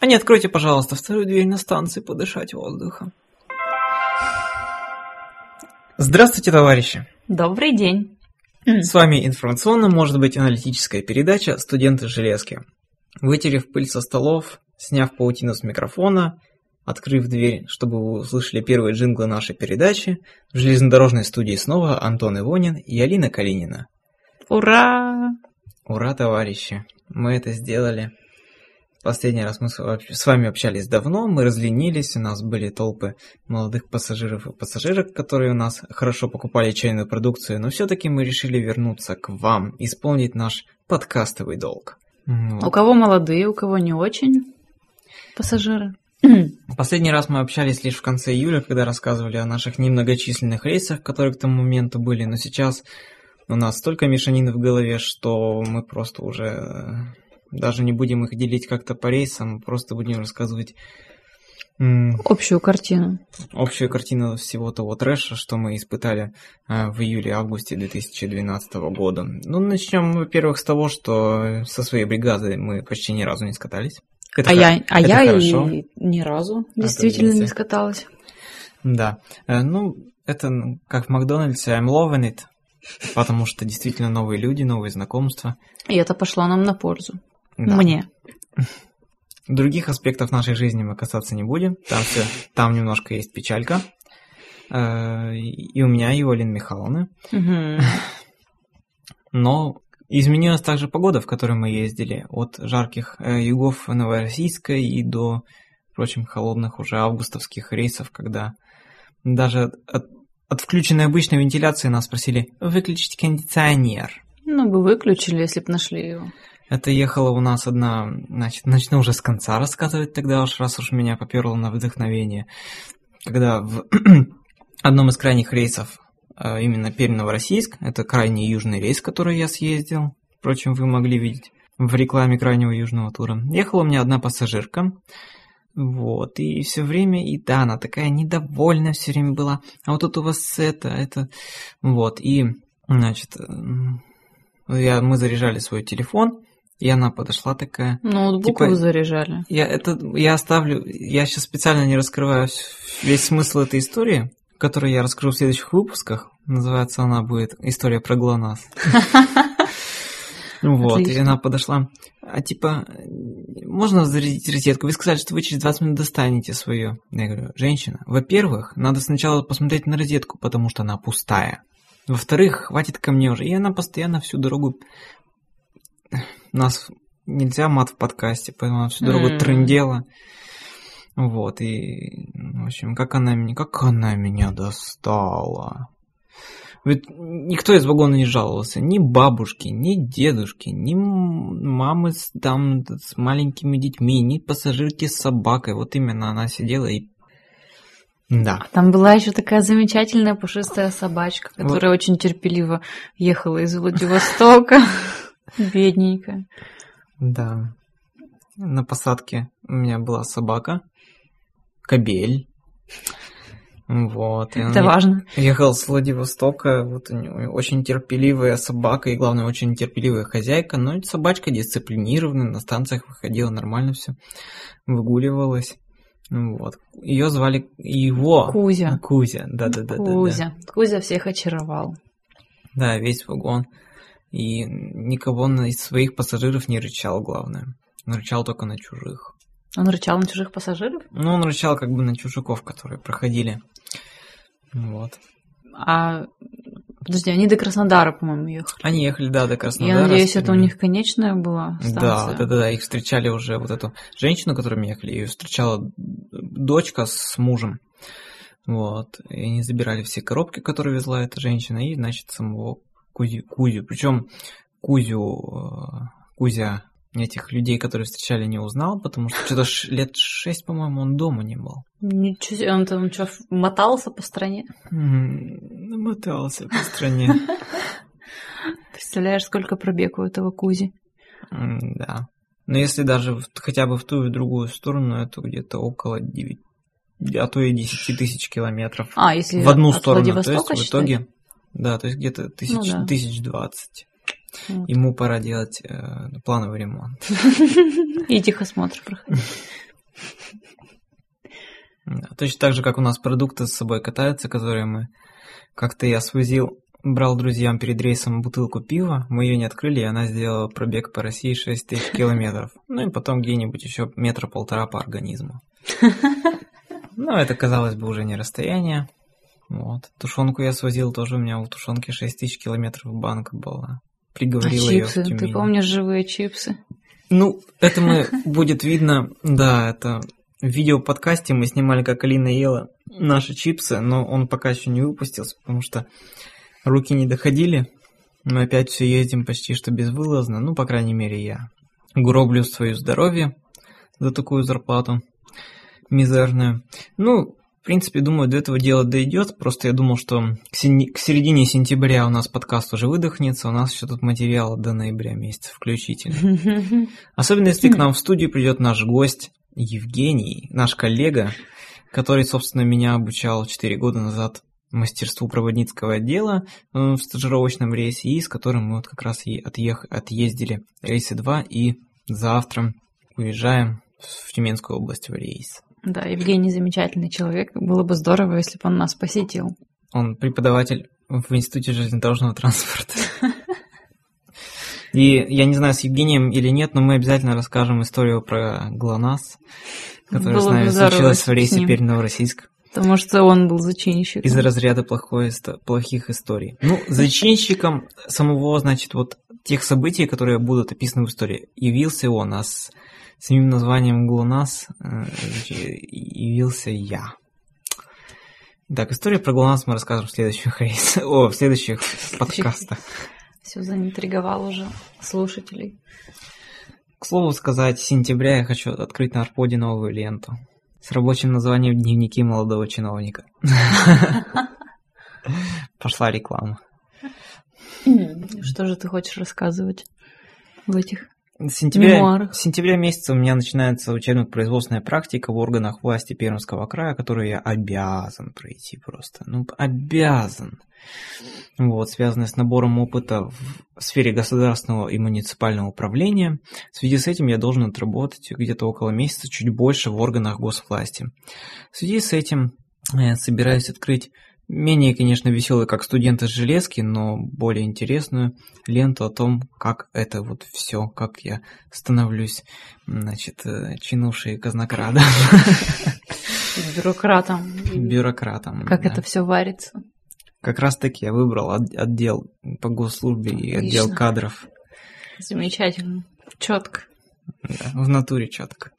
А не откройте, пожалуйста, вторую дверь на станции подышать воздухом. Здравствуйте, товарищи! Добрый день. С вами информационно, может быть, аналитическая передача «Студенты железки». Вытерев пыль со столов, сняв паутину с микрофона, открыв дверь, чтобы вы услышали первые джинглы нашей передачи, в железнодорожной студии снова Антон Ивонин и Алина Калинина. Ура! Ура, товарищи! Мы это сделали. Последний раз мы с вами общались давно, мы разленились, у нас были толпы молодых пассажиров и пассажирок, которые у нас хорошо покупали чайную продукцию, но все-таки мы решили вернуться к вам, исполнить наш подкастовый долг. Вот. У кого молодые, у кого не очень пассажиры. Последний раз мы общались лишь в конце июля, когда рассказывали о наших немногочисленных рейсах, которые к тому моменту были, но сейчас у нас столько мешанины в голове, что мы просто уже даже не будем их делить как-то по рейсам, просто будем рассказывать общую картину. Общую картину всего того трэша, что мы испытали э, в июле-августе 2012 года. Ну, начнем, во-первых, с того, что со своей бригадой мы почти ни разу не скатались. Это а я, а я и ни разу действительно не скаталась. Да. Э, ну, это как в Макдональдсе I'm loving it, потому что действительно новые люди, новые знакомства. И это пошло нам на пользу. Да. Мне. Других аспектов нашей жизни мы касаться не будем. Там, все, там немножко есть печалька. Э, и у меня, и у Алины Михайловны. Но изменилась также погода, в которой мы ездили. От жарких э, югов Новороссийска и до, впрочем, холодных уже августовских рейсов, когда даже от, от включенной обычной вентиляции нас спросили выключить кондиционер. Ну, бы выключили, если бы нашли его. Это ехала у нас одна, значит, начну уже с конца рассказывать тогда уж, раз уж меня поперло на вдохновение. Когда в одном из крайних рейсов, а, именно Пермь-Новороссийск, это крайний южный рейс, который я съездил, впрочем, вы могли видеть в рекламе крайнего южного тура, ехала у меня одна пассажирка, вот, и все время, и да, она такая недовольная все время была, а вот тут у вас это, это, вот, и, значит, я, мы заряжали свой телефон, и она подошла такая. Ноутбук типа, вы заряжали. Я, это, я оставлю, я сейчас специально не раскрываю весь смысл этой истории, которую я раскрою в следующих выпусках. Называется она будет «История про ГЛОНАСС». Вот, и она подошла. А типа, можно зарядить розетку? Вы сказали, что вы через 20 минут достанете свое. Я говорю, женщина, во-первых, надо сначала посмотреть на розетку, потому что она пустая. Во-вторых, хватит ко мне уже. И она постоянно всю дорогу нас нельзя мат в подкасте, поэтому она всю дорогу mm. трындела. Вот, и, в общем, как она меня, как она меня достала. Ведь никто из вагона не жаловался, ни бабушки, ни дедушки, ни мамы с, там, с маленькими детьми, ни пассажирки с собакой. Вот именно она сидела и да. Там была еще такая замечательная пушистая собачка, которая вот. очень терпеливо ехала из Владивостока. Бедненькая. Да. На посадке у меня была собака, кобель. Вот. Это важно. Ехал с Владивостока, вот у него очень терпеливая собака и, главное, очень терпеливая хозяйка, но собачка дисциплинированная, на станциях выходила нормально все, выгуливалась. Вот. Ее звали его. Кузя. Кузя, да-да-да. Кузя. Кузя всех очаровал. Да, весь вагон. И никого из своих пассажиров не рычал, главное. Он рычал только на чужих. Он рычал на чужих пассажиров? Ну, он рычал как бы на чужаков, которые проходили. Вот. А Подожди, они до Краснодара, по-моему, ехали. Они ехали, да, до Краснодара. Я надеюсь, это у них конечная была станция. Да, да, да, да. Их встречали уже вот эту женщину, которую ехали, ее встречала дочка с мужем. Вот. И они забирали все коробки, которые везла эта женщина, и, значит, самого Кузю. Кузю. Причем Кузю, э, Кузя этих людей, которые встречали, не узнал, потому что что-то лет шесть, по-моему, он дома не был. Ничего себе, он там что, мотался по стране? Мотался по стране. Представляешь, сколько пробег у этого Кузи? Да. Но если даже хотя бы в ту и в другую сторону, это где-то около 9, а то и 10 тысяч километров. А, если в одну сторону, то есть в итоге, да, то есть где-то тысяч, ну, да. тысяч двадцать. Вот. Ему пора делать э, плановый ремонт. И техосмотр проходить. Точно так же, как у нас продукты с собой катаются, которые мы как-то я свозил, брал друзьям перед рейсом бутылку пива, мы ее не открыли, и она сделала пробег по России 6 тысяч километров. Ну и потом где-нибудь еще метра полтора по организму. Но это, казалось бы, уже не расстояние. Вот. Тушенку я свозил, тоже у меня у тушенки 6 тысяч километров банка была. Приговорила а ее чипсы, ты помнишь живые чипсы? Ну, это мы будет видно, да, это в видео-подкасте мы снимали, как Алина ела наши чипсы, но он пока еще не выпустился, потому что руки не доходили. Мы опять все ездим почти что безвылазно, ну, по крайней мере, я. Гроблю свое здоровье за такую зарплату мизерную. Ну, принципе, думаю, до этого дела дойдет. Просто я думал, что к, сени- к середине сентября у нас подкаст уже выдохнется. У нас еще тут материал до ноября месяца включительно. Особенно, если к нам в студию придет наш гость Евгений, наш коллега, который, собственно, меня обучал 4 года назад мастерству проводницкого отдела э, в стажировочном рейсе, и с которым мы вот как раз и отъех... отъездили рейсы 2, и завтра уезжаем в Тюменскую область в рейс. Да, Евгений замечательный человек. Было бы здорово, если бы он нас посетил. Он преподаватель в Институте железнодорожного транспорта. И я не знаю, с Евгением или нет, но мы обязательно расскажем историю про ГЛОНАСС, которая с нами случилась в рейсе Пермь-Новороссийск. Потому что он был зачинщиком. Из разряда плохой, плохих историй. Ну, зачинщиком самого, значит, вот тех событий, которые будут описаны в истории, явился он, а с самим названием ГЛОНАСС явился я. Так, историю про ГЛОНАСС мы расскажем в следующих рейсах, о, в следующих подкастах. Все заинтриговал уже слушателей. К слову сказать, с сентября я хочу открыть на Арподе новую ленту с рабочим названием «Дневники молодого чиновника». Пошла реклама. Что же ты хочешь рассказывать в этих с сентября, с сентября месяца у меня начинается учебно-производственная практика в органах власти Пермского края, которую я обязан пройти просто. Ну, обязан. Вот, связанная с набором опыта в сфере государственного и муниципального управления. В связи с этим я должен отработать где-то около месяца чуть больше в органах госвласти. В связи с этим я собираюсь открыть Менее, конечно, веселый, как студент из железки, но более интересную ленту о том, как это вот все, как я становлюсь, значит, э, чинувший казнокрадом. Бюрократом. Бюрократом. Как да. это все варится. Как раз таки я выбрал отдел по госслужбе и Отлично. отдел кадров. Замечательно. Четко. Да, в натуре четко.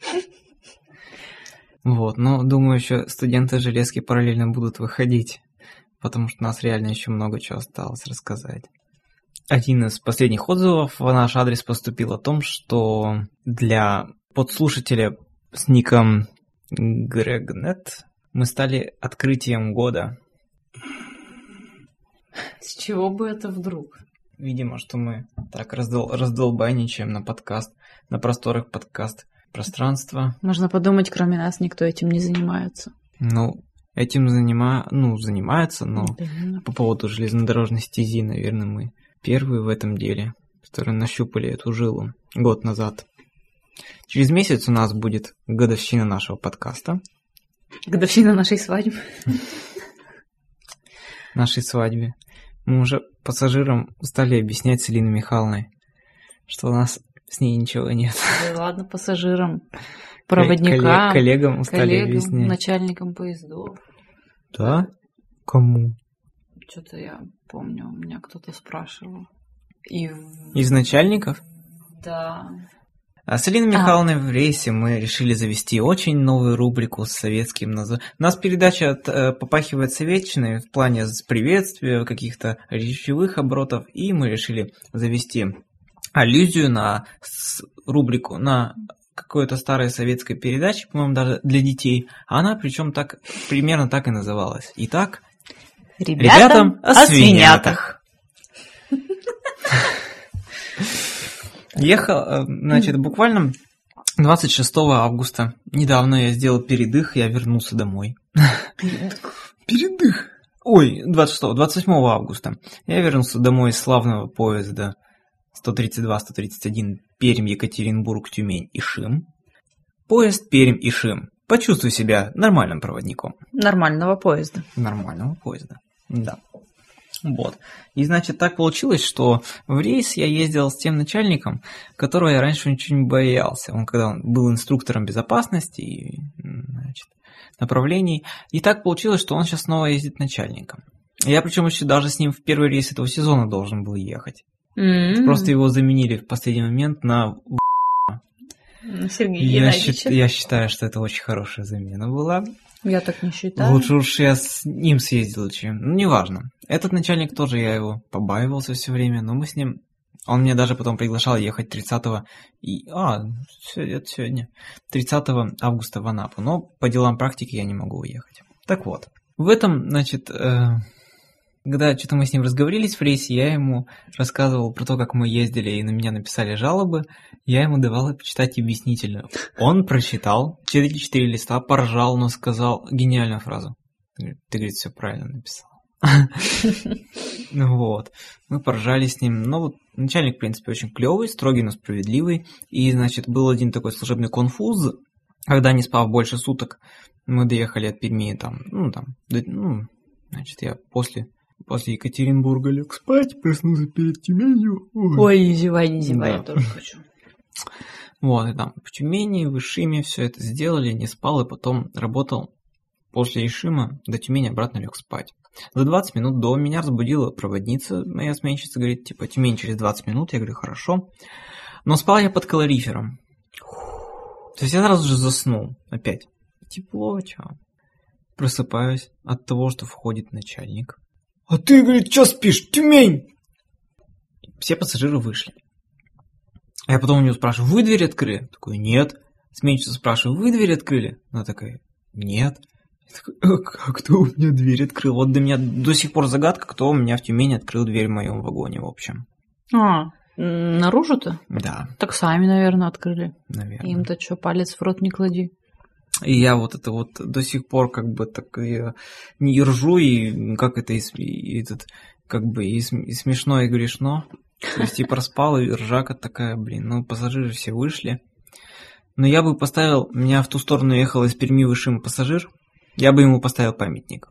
Вот, но думаю, еще студенты железки параллельно будут выходить потому что у нас реально еще много чего осталось рассказать. Один из последних отзывов в наш адрес поступил о том, что для подслушателя с ником Грегнет мы стали открытием года. С чего бы это вдруг? Видимо, что мы так раздол раздолбайничаем на подкаст, на просторах подкаст пространства. Можно подумать, кроме нас никто этим не занимается. Ну, этим занима... ну, занимается, но Именно. по поводу железнодорожной стези, наверное, мы первые в этом деле, которые нащупали эту жилу год назад. Через месяц у нас будет годовщина нашего подкаста. Годовщина нашей свадьбы. Нашей свадьбе. Мы уже пассажирам стали объяснять с Элиной Михайловной, что у нас с ней ничего нет. Да ладно, пассажирам проводникам, коллегам стали коллегам, объяснять. начальникам поездов. Да? Кому? Что-то я помню, у меня кто-то спрашивал. И... Из начальников? Да. А с Алиной Михайловной а. в рейсе мы решили завести очень новую рубрику с советским названием. У нас передача от, э, попахивает советчиной в плане приветствия, каких-то речевых оборотов, и мы решили завести аллюзию на рубрику, на какой-то старой советской передачи, по-моему, даже для детей. А она причем так, примерно так и называлась. Итак, ребятам, ребятам о, свинятах. Ехал, э, значит, буквально 26 августа. Недавно я сделал передых, я вернулся домой. Передых? Ой, 26, 28 августа. Я вернулся домой из славного поезда 132-131 Пермь, Екатеринбург, Тюмень, Ишим. Поезд Пермь, Ишим. Почувствуй себя нормальным проводником. Нормального поезда. Нормального поезда, да. Вот. И значит, так получилось, что в рейс я ездил с тем начальником, которого я раньше очень боялся. Он когда он был инструктором безопасности и значит, направлений. И так получилось, что он сейчас снова ездит начальником. Я причем еще даже с ним в первый рейс этого сезона должен был ехать. М-м. Просто его заменили в последний момент на Сергей я, счит- я считаю, что это очень хорошая замена была. Я так не считаю. Лучше уж я с ним съездил, чем... Ну, неважно. Этот начальник тоже, я его побаивался все время, но мы с ним... Он меня даже потом приглашал ехать 30 и... А, это сегодня. 30 августа в Анапу. Но по делам практики я не могу уехать. Так вот. В этом, значит, э, когда что-то мы с ним разговорились в рейсе, я ему рассказывал про то, как мы ездили, и на меня написали жалобы. Я ему давал почитать объяснительную. Он прочитал, 4 листа, поржал, но сказал гениальную фразу. Ты, говорит, все правильно написал. Ну Вот. Мы поржали с ним. Но вот начальник, в принципе, очень клевый, строгий, но справедливый. И, значит, был один такой служебный конфуз, когда, не спав больше суток, мы доехали от Перми, там, ну, там, ну, значит, я после, после Екатеринбурга лег спать, проснулся перед Тюменью. Ой. Ой, не зевай, не зевай, Да. я тоже хочу. Вот, и там в Тюмени, в Ишиме все это сделали, не спал, и потом работал после Ишима до Тюмени обратно лег спать. За 20 минут до меня разбудила проводница, моя сменщица, говорит, типа, Тюмень через 20 минут, я говорю, хорошо. Но спал я под калорифером. То есть я сразу же заснул, опять. Тепло, чё. Просыпаюсь от того, что входит начальник. А ты, говорит, что спишь, Тюмень? Все пассажиры вышли. А я потом у нее спрашиваю, вы дверь открыли? Такой, нет. Сменщица спрашиваю, вы дверь открыли? Она такая, нет. Я такой, «А кто у меня дверь открыл? Вот до меня до сих пор загадка, кто у меня в Тюмени открыл дверь в моем вагоне, в общем. А, наружу-то? Да, Так сами, наверное, открыли. наверное. Им-то что, палец в рот не клади. И я вот это вот до сих пор как бы так я не ржу, и как это и, и этот, как бы и, и смешно, и грешно. То есть и проспал, и ржака такая, блин, ну пассажиры все вышли. Но я бы поставил, меня в ту сторону ехал из Перми в Ишим пассажир, я бы ему поставил памятник.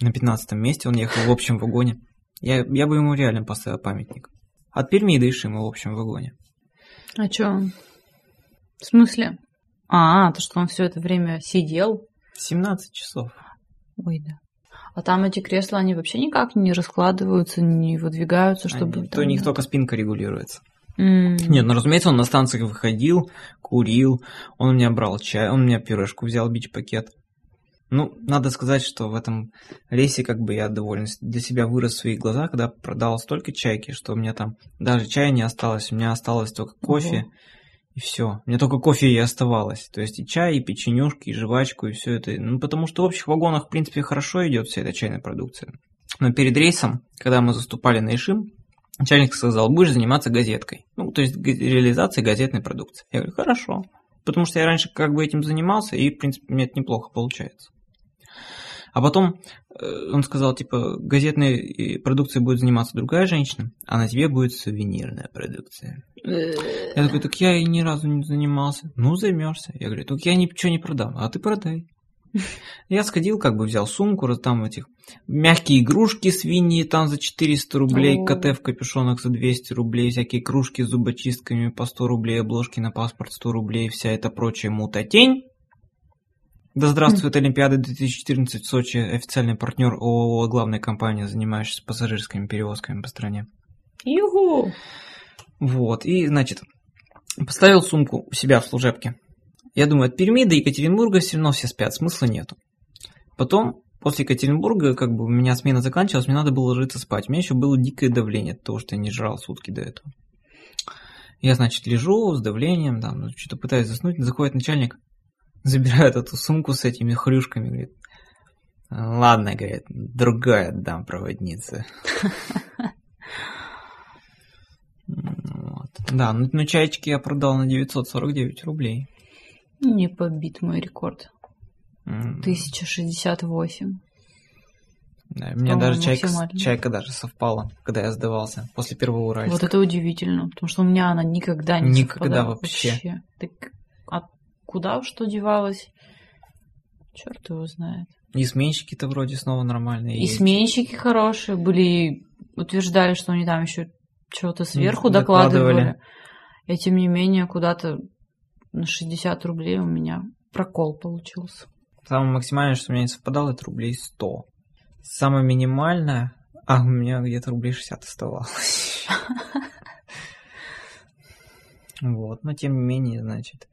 На 15 месте он ехал в общем вагоне. Я, я бы ему реально поставил памятник. От Перми до Ишима в общем вагоне. А что? В смысле? А, то, что он все это время сидел? 17 часов. Ой, да. А там эти кресла, они вообще никак не раскладываются, не выдвигаются, чтобы... Они- там, то у них да? только спинка регулируется. М. Нет, ну разумеется, он на станциях выходил, курил, он у меня брал чай, он у меня пюрешку взял, бич-пакет. Ну, надо сказать, что в этом рейсе как бы я доволен. Для себя вырос в свои глаза, когда продал столько чайки, что у меня там даже чая не осталось, у меня осталось только кофе, Ого. И все. Меня только кофе и оставалось. То есть и чай, и печенюшки, и жвачку, и все это. Ну, потому что в общих вагонах, в принципе, хорошо идет вся эта чайная продукция. Но перед рейсом, когда мы заступали на Ишим, начальник сказал, будешь заниматься газеткой. Ну, то есть реализацией газетной продукции. Я говорю, хорошо. Потому что я раньше как бы этим занимался, и, в принципе, мне это неплохо получается. А потом э, он сказал, типа, газетной э, продукцией будет заниматься другая женщина, а на тебе будет сувенирная продукция. Я такой, так я и ни разу не занимался. Ну, займешься. Я говорю, так я ничего не продам, а ты продай. Я сходил, как бы взял сумку, там этих мягкие игрушки свиньи там за 400 рублей, О. В капюшонах за 200 рублей, всякие кружки с зубочистками по 100 рублей, обложки на паспорт 100 рублей, вся эта прочая мутатень. Да здравствует Олимпиада 2014 в Сочи, официальный партнер ООО, главная компания, занимающаяся пассажирскими перевозками по стране. Юху! Вот, и, значит, поставил сумку у себя в служебке. Я думаю, от Перми до Екатеринбурга все равно все спят, смысла нету. Потом, после Екатеринбурга, как бы у меня смена заканчивалась, мне надо было ложиться спать. У меня еще было дикое давление от того, что я не жрал сутки до этого. Я, значит, лежу с давлением, там, ну, что-то пытаюсь заснуть, заходит начальник, забирает эту сумку с этими хрюшками, говорит, ладно, говорит, другая отдам проводнице. Вот. Да, ну, ну чайчики я продал на 949 рублей. Не побит мой рекорд. М, 1068. Да, у меня даже чайка, чайка даже совпала, когда я сдавался после первого Уральска. Вот это удивительно, потому что у меня она никогда не Никогда вообще. вообще. Так, куда что девалась? Черт его знает. И сменщики-то вроде снова нормальные. И есть. сменщики хорошие были, утверждали, что они там еще чего-то сверху докладывали. докладывали. И тем не менее, куда-то на 60 рублей у меня прокол получился. Самое максимальное, что у меня не совпадало, это рублей 100. Самое минимальное... А, у меня где-то рублей 60 оставалось. Вот, но тем не менее, значит,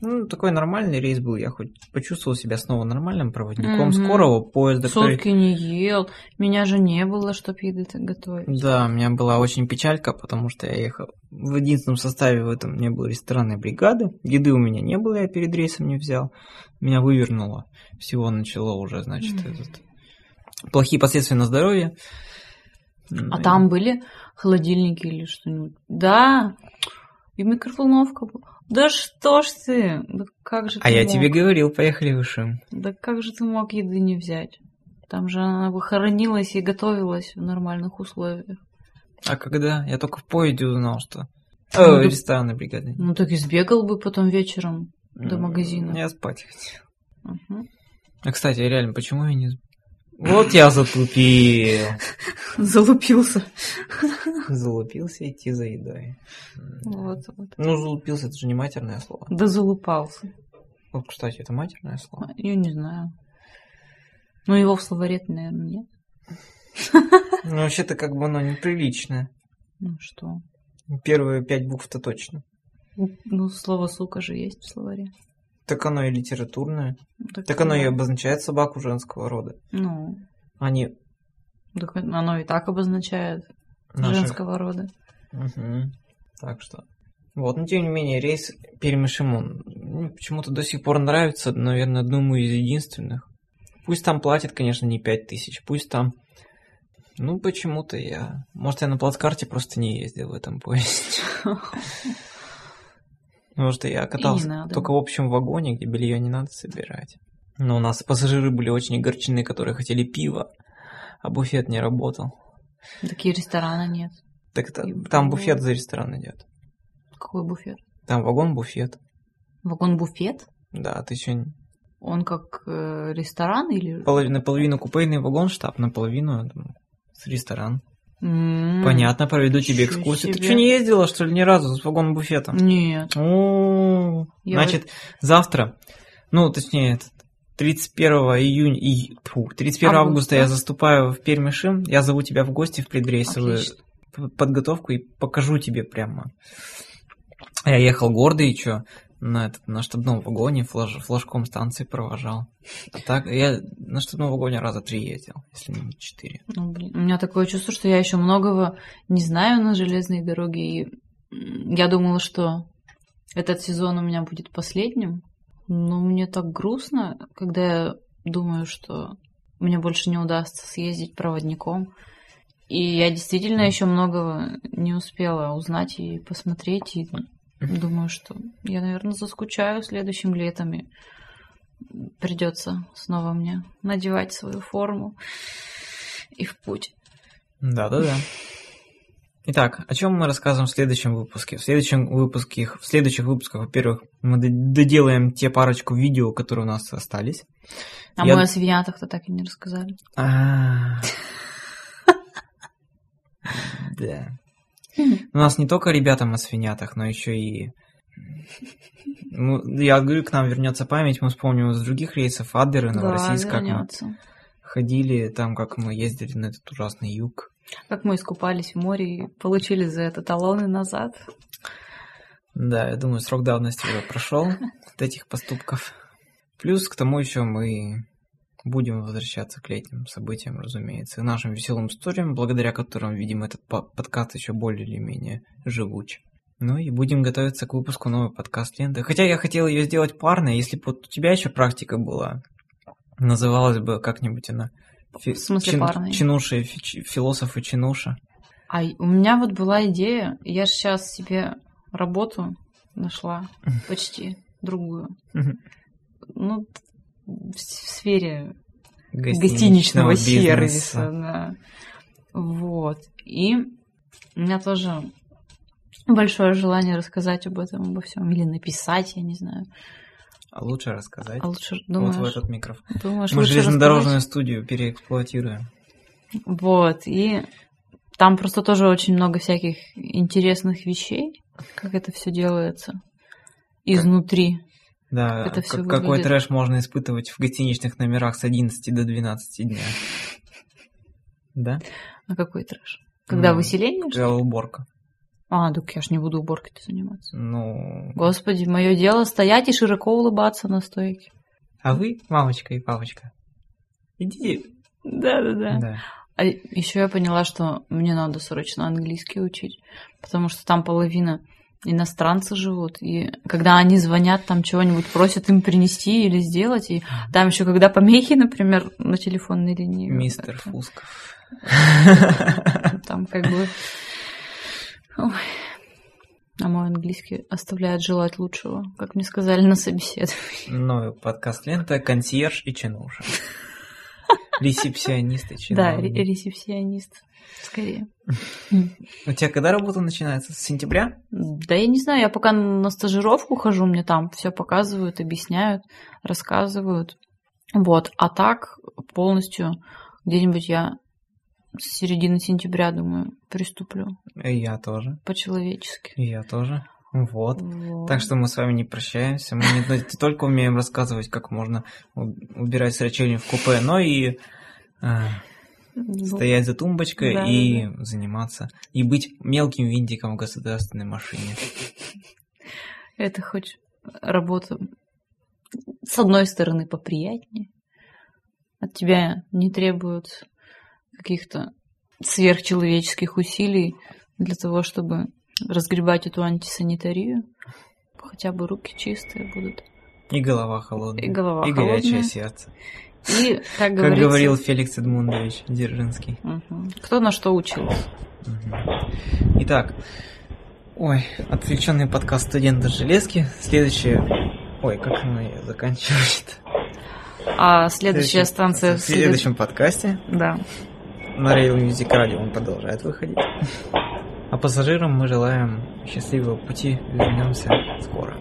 ну, такой нормальный рейс был. Я хоть почувствовал себя снова нормальным проводником угу. скорого поезда. Сутки который... не ел. Меня же не было, чтоб еды готовить. Да, у меня была очень печалька, потому что я ехал в единственном составе в этом не было ресторанной бригады. Еды у меня не было, я перед рейсом не взял. Меня вывернуло. Всего начало уже, значит, mm. этот... плохие последствия на здоровье. А ну, там и... были холодильники или что-нибудь? Да, и микроволновка была. Да что ж ты? Да как же а ты я мог? тебе говорил, поехали выше. Да как же ты мог еды не взять? Там же она бы хоронилась и готовилась в нормальных условиях. А когда? Я только в поезде узнал, что... Ну, О, рестораны бригады. Ну так и сбегал бы потом вечером до магазина. Я спать хотел. Угу. А, кстати, реально, почему я не... Вот я затупил. Залупился. Залупился идти за едой. Вот, вот. Ну, залупился, это же не матерное слово. Да залупался. Вот, кстати, это матерное слово? Я не знаю. Ну, его в словаре наверное, нет. Ну, вообще-то как бы оно неприличное. Ну, что? Первые пять букв-то точно. Ну, слово «сука» же есть в словаре. Так оно и литературное. Так, так оно да. и обозначает собаку женского рода. Ну. Они... Так оно и так обозначает Наши... женского рода. Угу. Так что... Вот, но тем не менее, рейс Пермь-Шимон ну, почему-то до сих пор нравится, наверное, думаю, из единственных. Пусть там платят, конечно, не пять тысяч, пусть там... Ну, почему-то я... Может, я на плацкарте просто не ездил в этом поезде. Потому что я катался только в общем вагоне, где белье не надо собирать. Но у нас пассажиры были очень огорчены, которые хотели пива, а буфет не работал. Такие ресторана нет. Так это, там буфет за ресторан идет. Какой буфет? Там вагон-буфет. Вагон-буфет? Да, ты еще... Он как э, ресторан или... Половина, наполовину купейный вагон-штаб, наполовину ресторан. Mm, Понятно, проведу тебе экскурсию. Ты что, не ездила, что ли, ни разу с вагоном-буфетом? Нет. О, значит, вот... завтра, ну, точнее, 31 июня, и, фу, 31 августа, августа я заступаю в Пермишим, я зову тебя в гости в предрейсовую Отлично. подготовку и покажу тебе прямо. Я ехал гордый, и что, на, этот, на штабном вагоне флаж, флажком станции провожал. А так я на штабном вагоне раза три ездил, если не четыре. Ну, блин, у меня такое чувство, что я еще многого не знаю на железной дороге. И я думала, что этот сезон у меня будет последним. Но мне так грустно, когда я думаю, что мне больше не удастся съездить проводником. И я действительно еще многого не успела узнать и посмотреть. И Думаю, что я, наверное, заскучаю следующим летом и придется снова мне надевать свою форму и в путь. Да-да-да. Итак, о чем мы расскажем в следующем выпуске? В следующем выпуске, в следующих выпусках, во-первых, мы доделаем те парочку видео, которые у нас остались. А Я... мы о свинятах-то так и не рассказали. А. Да. У нас не только ребята на свинятах, но еще и... Ну, я говорю, к нам вернется память, мы вспомним из других рейсов Аддеры, Новороссийск, да, как мы ходили там, как мы ездили на этот ужасный юг. Как мы искупались в море и получили за это талоны назад. Да, я думаю, срок давности уже прошел от этих поступков. Плюс к тому еще мы Будем возвращаться к летним событиям, разумеется, и нашим веселым историям, благодаря которым, видим, этот подкаст еще более или менее живуч. Ну и будем готовиться к выпуску новой подкаст-ленты. Хотя я хотел ее сделать парной, если бы вот у тебя еще практика была. Называлась бы как-нибудь она... Фи... В смысле чин... парной? Чинуша и фи... философ и чинуша. А у меня вот была идея, я же сейчас себе работу нашла, почти другую. Ну, в сфере гостиничного, сервиса. Да. Вот. И у меня тоже большое желание рассказать об этом, обо всем. Или написать, я не знаю. А лучше рассказать. А лучше, думаешь, вот в этот микрофон. Думаешь, Мы железнодорожную рассказать? студию переэксплуатируем. Вот, и там просто тоже очень много всяких интересных вещей, как это все делается изнутри. Да, Это всё как- какой выглядит- трэш можно испытывать в гостиничных номерах с 11 до 12 дня. Да? А какой трэш? Когда Ну, выселение? Когда уборка. А, так я ж не буду уборкой заниматься. Ну, Господи, мое дело стоять и широко улыбаться на стойке. а вы, мамочка и папочка, идите. Да-да-да. Да. А еще я поняла, что мне надо срочно английский учить, потому что там половина иностранцы живут, и когда они звонят, там чего-нибудь просят им принести или сделать, и там еще когда помехи, например, на телефонной линии. Мистер это- Фусков. Там как бы... Ой. А мой английский оставляет желать лучшего, как мне сказали на собеседовании. Новый подкаст лента «Консьерж и чинуша». Ресепсионист и Да, чиновник. ре- ресепсионист. Скорее. У тебя когда работа начинается? С сентября? Да я не знаю, я пока на стажировку хожу, мне там все показывают, объясняют, рассказывают. Вот, а так полностью где-нибудь я с середины сентября, думаю, приступлю И я тоже. по-человечески. И я тоже. Вот. Вот. Так что мы с вами не прощаемся. Мы не, только умеем рассказывать, как можно убирать срачение в купе, но и а, стоять за тумбочкой Да, и заниматься. И быть мелким винтиком в государственной машине. Это хоть работа с одной стороны поприятнее. От тебя не требуют каких-то сверхчеловеческих усилий для того, чтобы разгребать эту антисанитарию. Хотя бы руки чистые будут. И голова холодная. И голова И горячее холодная. сердце. И, как, Как говорится, говорил Феликс Эдмундович Дзержинский. мгм, кто на что учился. Итак, ой, отвлеченный подкаст студента Железки. Следующее... Ой, как мы заканчивать А следующая станция В следующем подкасте Да. на Rail Music Radio он продолжает выходить. А пассажирам мы желаем счастливого пути. Вернемся скоро.